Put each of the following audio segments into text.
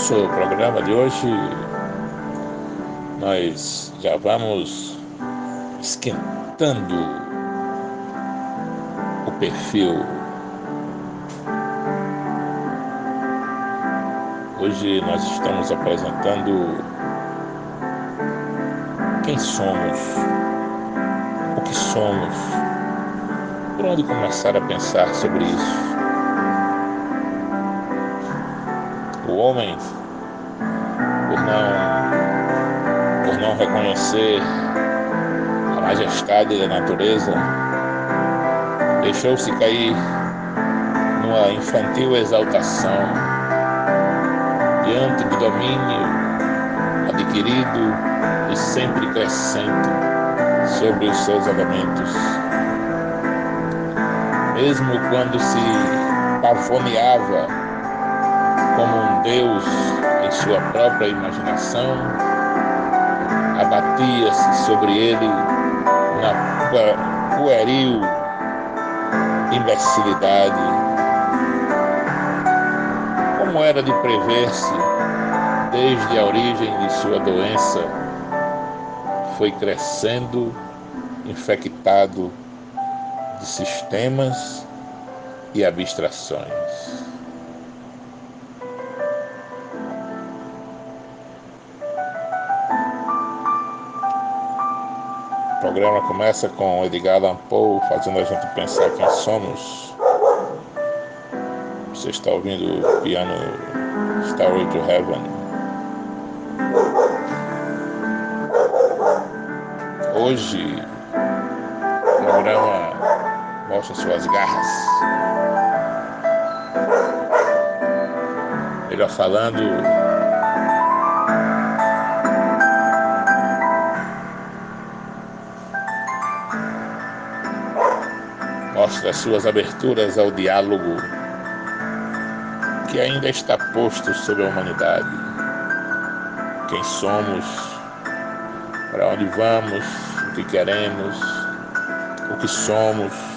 nosso programa de hoje, nós já vamos esquentando o perfil. Hoje nós estamos apresentando quem somos, o que somos, por onde começar a pensar sobre isso. O homem, por não, por não reconhecer a majestade da natureza, deixou-se cair numa infantil exaltação diante do domínio adquirido e sempre crescente sobre os seus elementos. Mesmo quando se pavoneava como um Deus em sua própria imaginação, abatia-se sobre ele na pueril imbecilidade. Como era de prever-se, desde a origem de sua doença, foi crescendo infectado de sistemas e abstrações. O programa começa com Edgar Allan Poe fazendo a gente pensar quem somos. Você está ouvindo o piano Starway to Heaven. Hoje o programa mostra suas garras. Melhor falando, mostra suas aberturas ao diálogo que ainda está posto sobre a humanidade. Quem somos, para onde vamos, o que queremos, o que somos.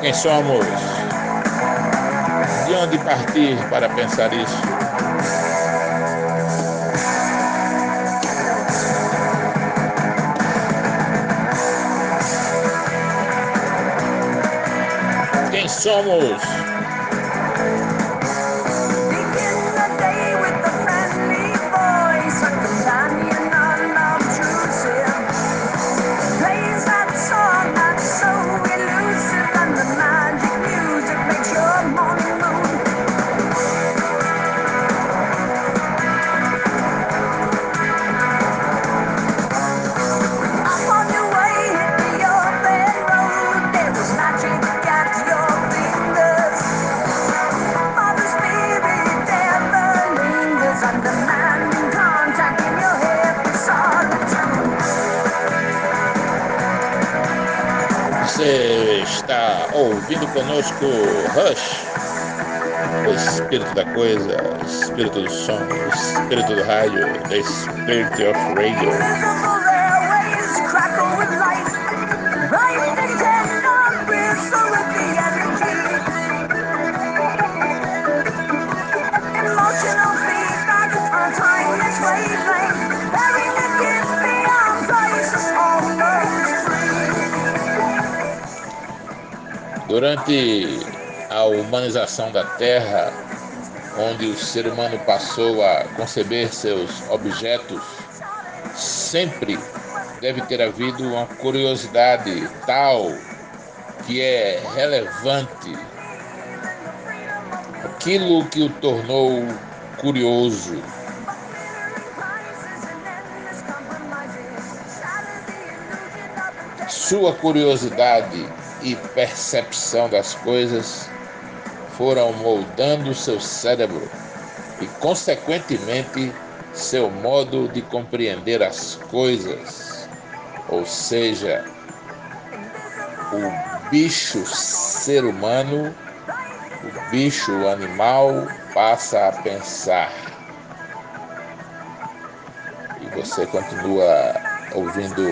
Quem somos? De onde partir para pensar isso? Quem somos? Está ouvindo conosco Rush, o espírito da coisa, o espírito do som, o espírito do rádio, The Spirit of Radio. Durante a humanização da Terra, onde o ser humano passou a conceber seus objetos, sempre deve ter havido uma curiosidade tal que é relevante, aquilo que o tornou curioso. Sua curiosidade e percepção das coisas foram moldando seu cérebro e, consequentemente, seu modo de compreender as coisas, ou seja, o bicho ser humano, o bicho animal passa a pensar. E você continua ouvindo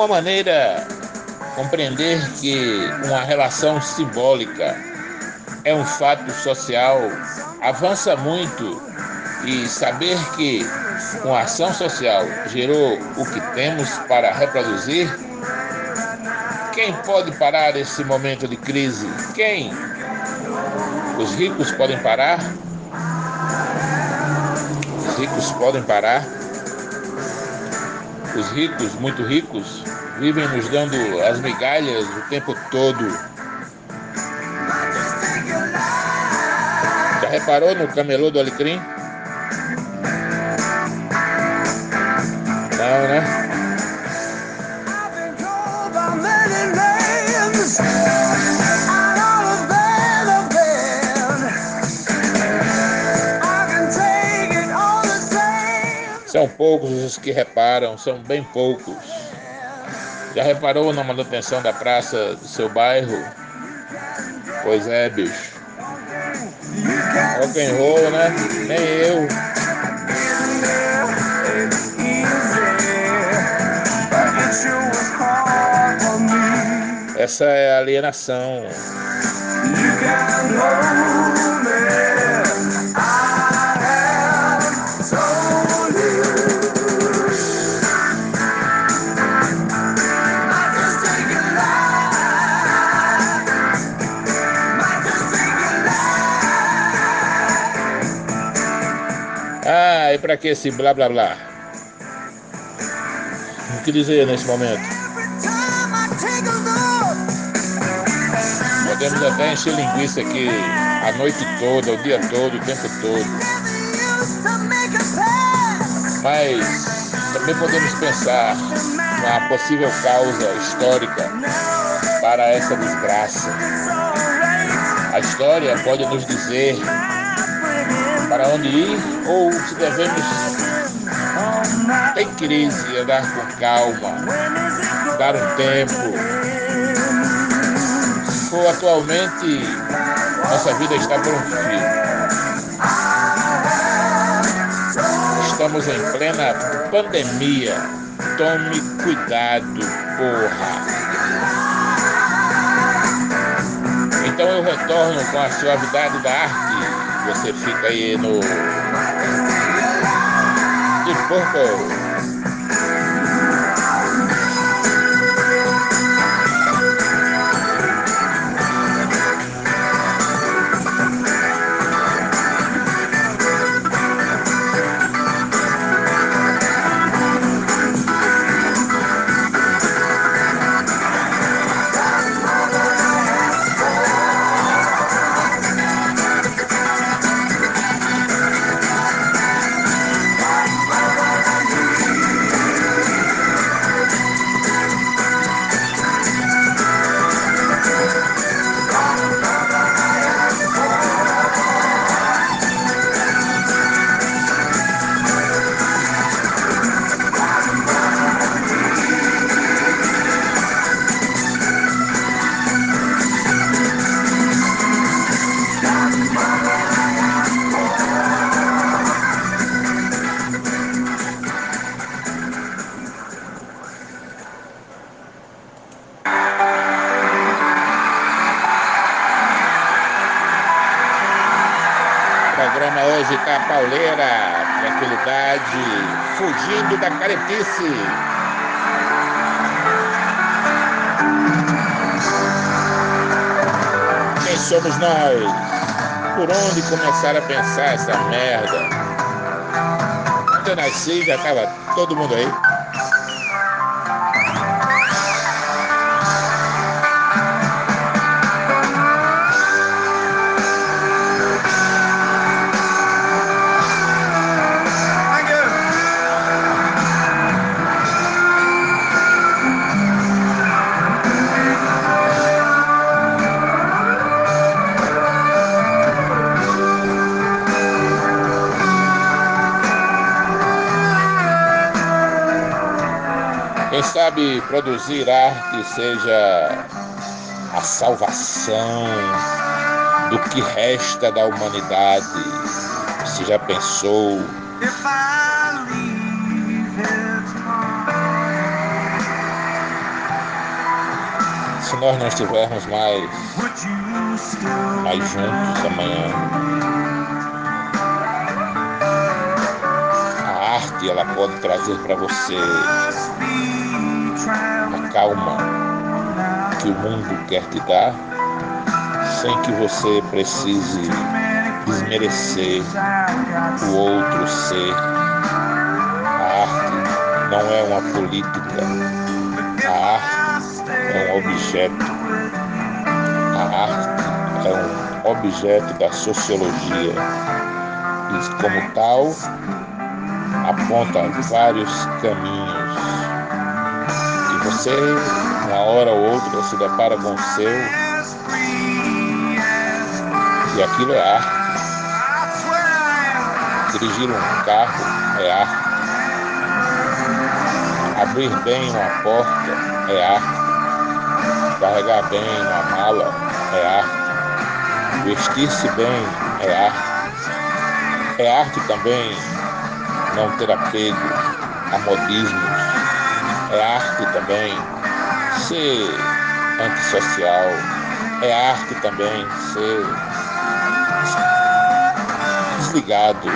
alguma maneira compreender que uma relação simbólica é um fato social avança muito e saber que uma ação social gerou o que temos para reproduzir? Quem pode parar esse momento de crise? Quem? Os ricos podem parar? Os ricos podem parar? Os ricos, muito ricos, vivem nos dando as migalhas o tempo todo. Já reparou no camelô do Alecrim? Não, né? São poucos os que reparam, são bem poucos. Já reparou na manutenção da praça do seu bairro? Pois é, bicho. Rock and roll, né? Nem eu. Essa é a alienação. Para que esse blá blá blá? O que dizer nesse momento? Podemos até encher linguiça aqui a noite toda, o dia todo, o tempo todo. Mas também podemos pensar na possível causa histórica para essa desgraça. A história pode nos dizer para onde ir ou se devemos em crise andar com calma, dar um tempo. For atualmente nossa vida está por um fim. Estamos em plena pandemia. Tome cuidado, porra. Então eu retorno com a suavidade da arte você fica aí no de Purple. Fugindo da caretice. Quem somos nós? Por onde começar a pensar essa merda? Quando eu nasci já tava todo mundo aí. Sabe produzir arte seja a salvação do que resta da humanidade. Você já pensou? Se nós não estivermos mais, mais juntos amanhã, a arte ela pode trazer para você calma que o mundo quer te dar, sem que você precise desmerecer o outro ser. A arte não é uma política, a arte é um objeto. A arte é um objeto da sociologia e, como tal, aponta vários caminhos você, uma hora ou outra, se depara com o seu. E aquilo é arte. Dirigir um carro é arte. Abrir bem uma porta é arte. Carregar bem uma mala é arte. Vestir-se bem é arte. É arte também não ter apego a modismos. É arte também ser antissocial. É arte também ser desligado.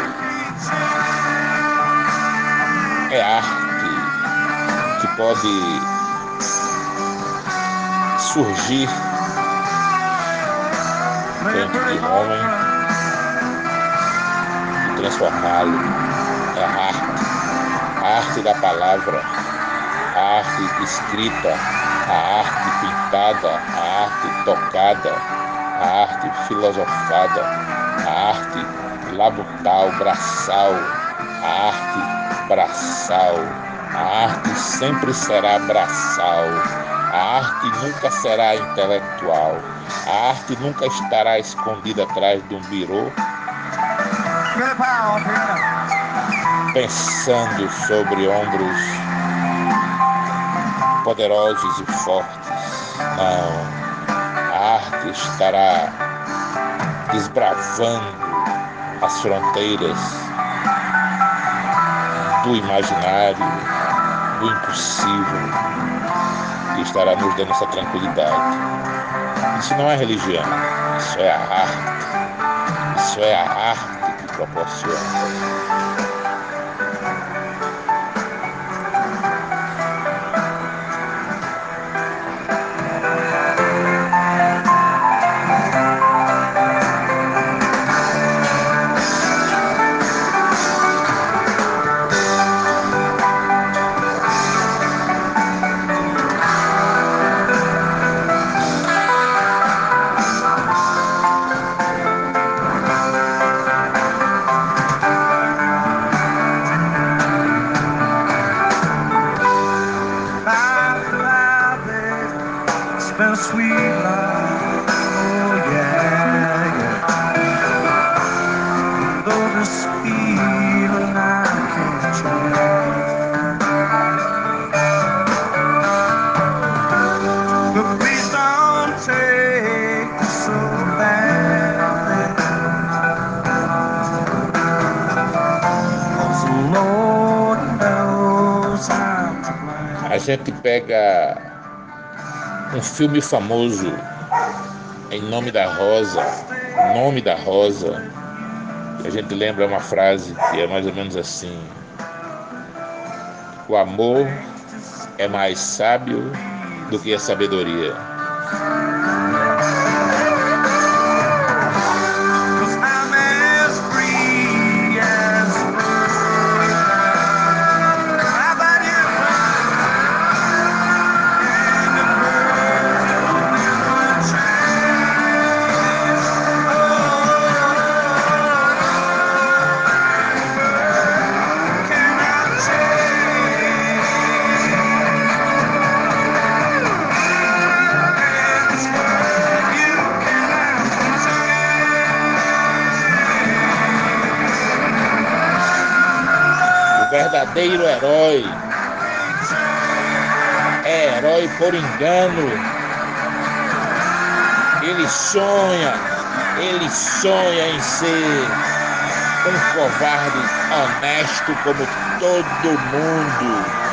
É arte que pode surgir dentro de um homem e transformá-lo. É a arte, a arte da palavra, a arte escrita, a arte pintada, a arte tocada, a arte filosofada, a arte labutal, braçal, a arte braçal. A arte sempre será braçal. A arte nunca será intelectual. A arte nunca estará escondida atrás de um birô. Pensando sobre ombros poderosos e fortes. Não. A arte estará desbravando as fronteiras do imaginário, do impossível, e estará nos dando essa tranquilidade. Isso não é religião, isso é a arte. Isso é a arte que proporciona. A gente pega um filme famoso. Em nome da Rosa, nome da Rosa, a gente lembra uma frase que é mais ou menos assim: O amor é mais sábio do que a sabedoria. Verdadeiro herói. É herói por engano. Ele sonha, ele sonha em ser um covarde honesto como todo mundo.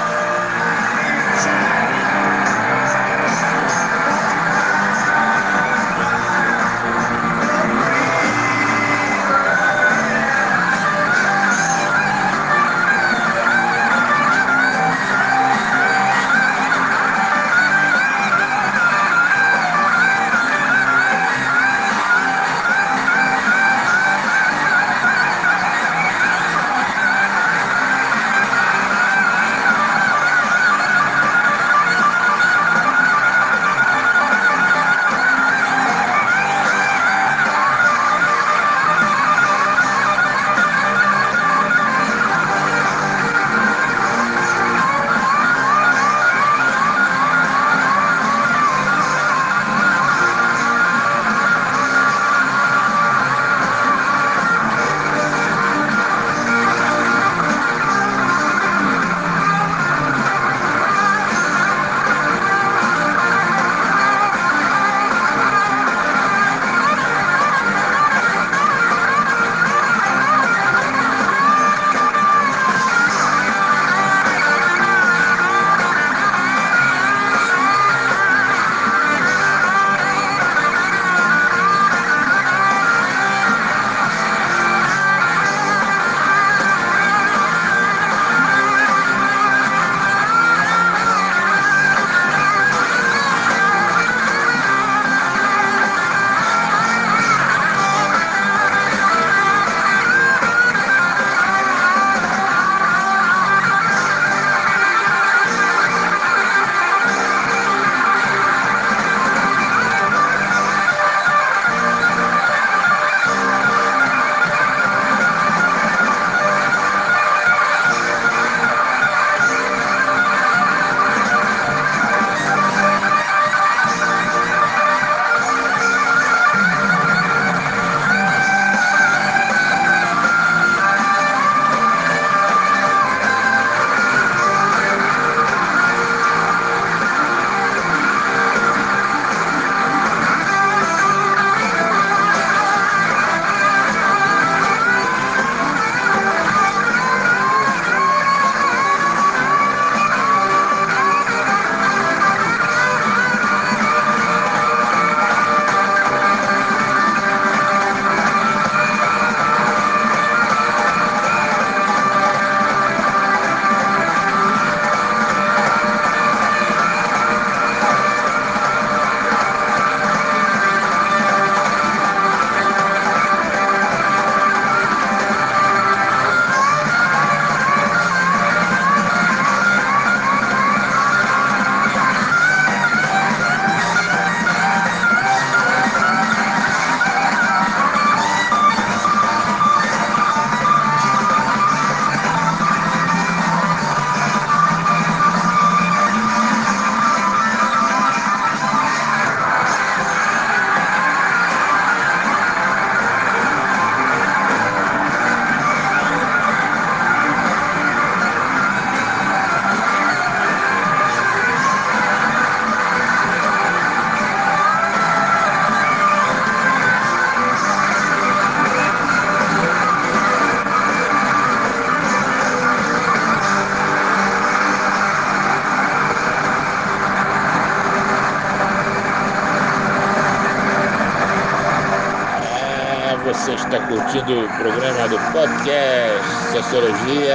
Curtindo o programa do podcast Sociologia,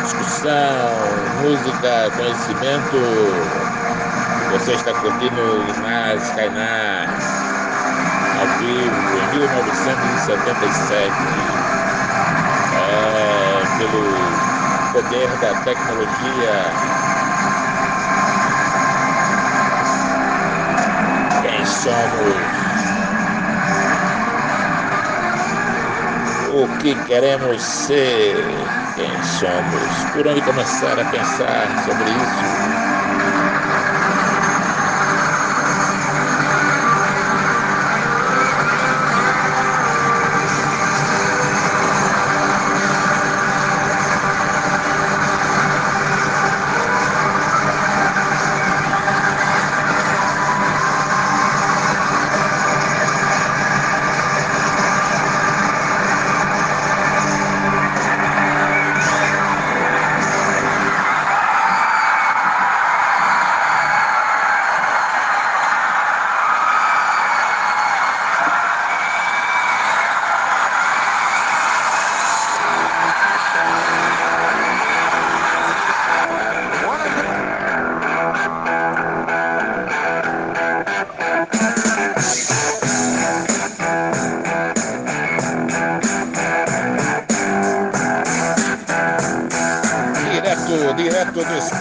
discussão, música, conhecimento. Você está curtindo Nas Cainás, ao vivo, em 1977. É, pelo poder da tecnologia. Quem somos? O que queremos ser, quem somos, por onde começar a pensar sobre isso.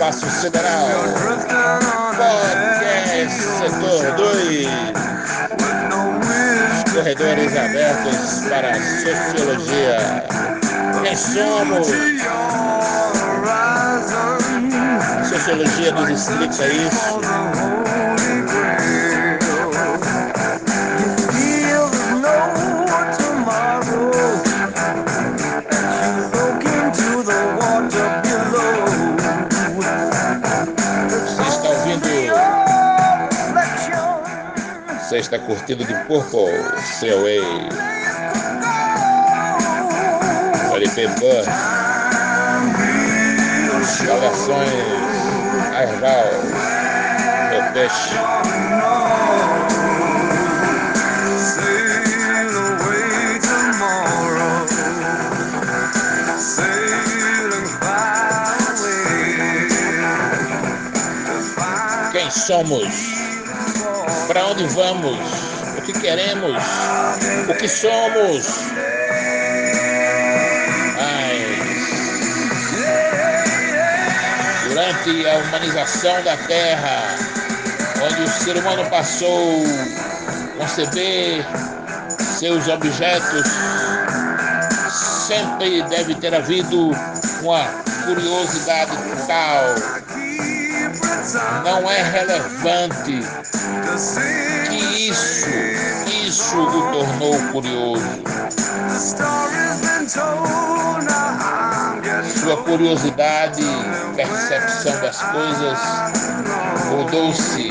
Espaço Federal. Podcast Setor 2. Corredores abertos para a sociologia. Somos? Sociologia nos explica isso. Você está curtindo de Purple, COA, LP Bus, Saudações, Arval, Meu. Quem somos? Para onde vamos, o que queremos, o que somos. Mas, durante a humanização da Terra, onde o ser humano passou a conceber seus objetos, sempre deve ter havido uma curiosidade tal não é relevante que isso, isso o tornou curioso. Sua curiosidade, percepção das coisas mudou-se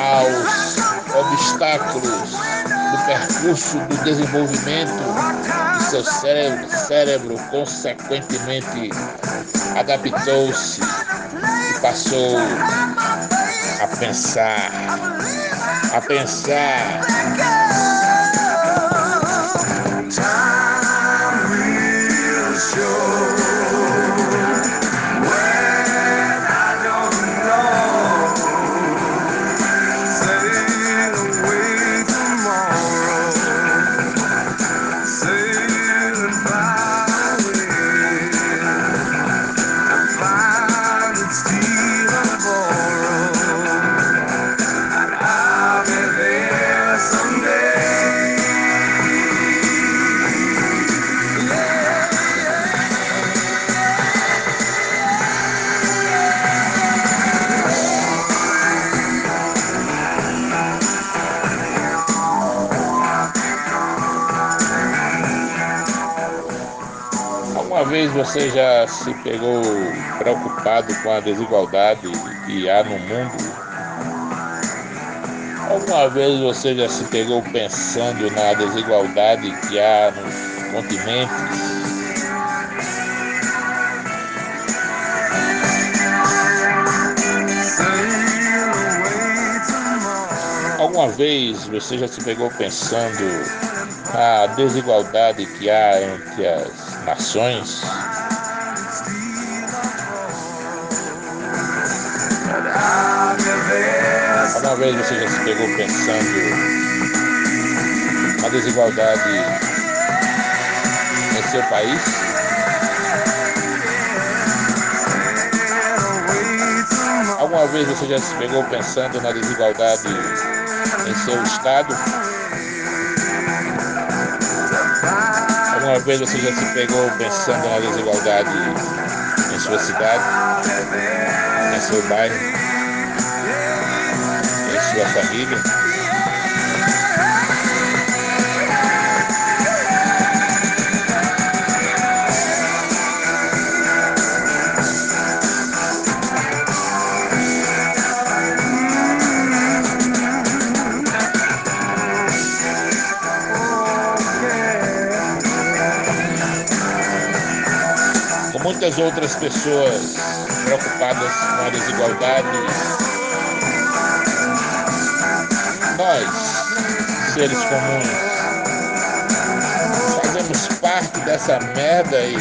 aos obstáculos do percurso do desenvolvimento de seu cérebro, cérebro consequentemente adaptou-se passou a pensar, a pensar. Você já se pegou preocupado com a desigualdade que há no mundo? Alguma vez você já se pegou pensando na desigualdade que há nos continentes? Alguma vez você já se pegou pensando a desigualdade que há entre as nações. Alguma vez você já se pegou pensando na desigualdade em seu país? Alguma vez você já se pegou pensando na desigualdade em seu estado? Alguma vez você já se pegou pensando na desigualdade em sua cidade, em seu bairro, em sua família? Muitas outras pessoas preocupadas com a desigualdade. Nós, seres comuns, fazemos parte dessa merda e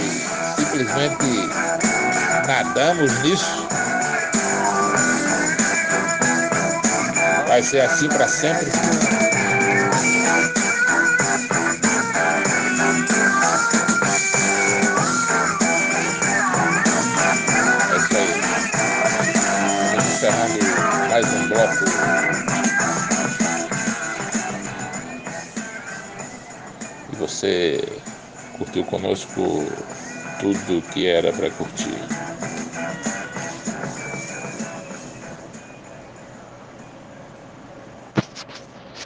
simplesmente nadamos nisso. Vai ser assim para sempre. Você curtiu conosco tudo que era para curtir.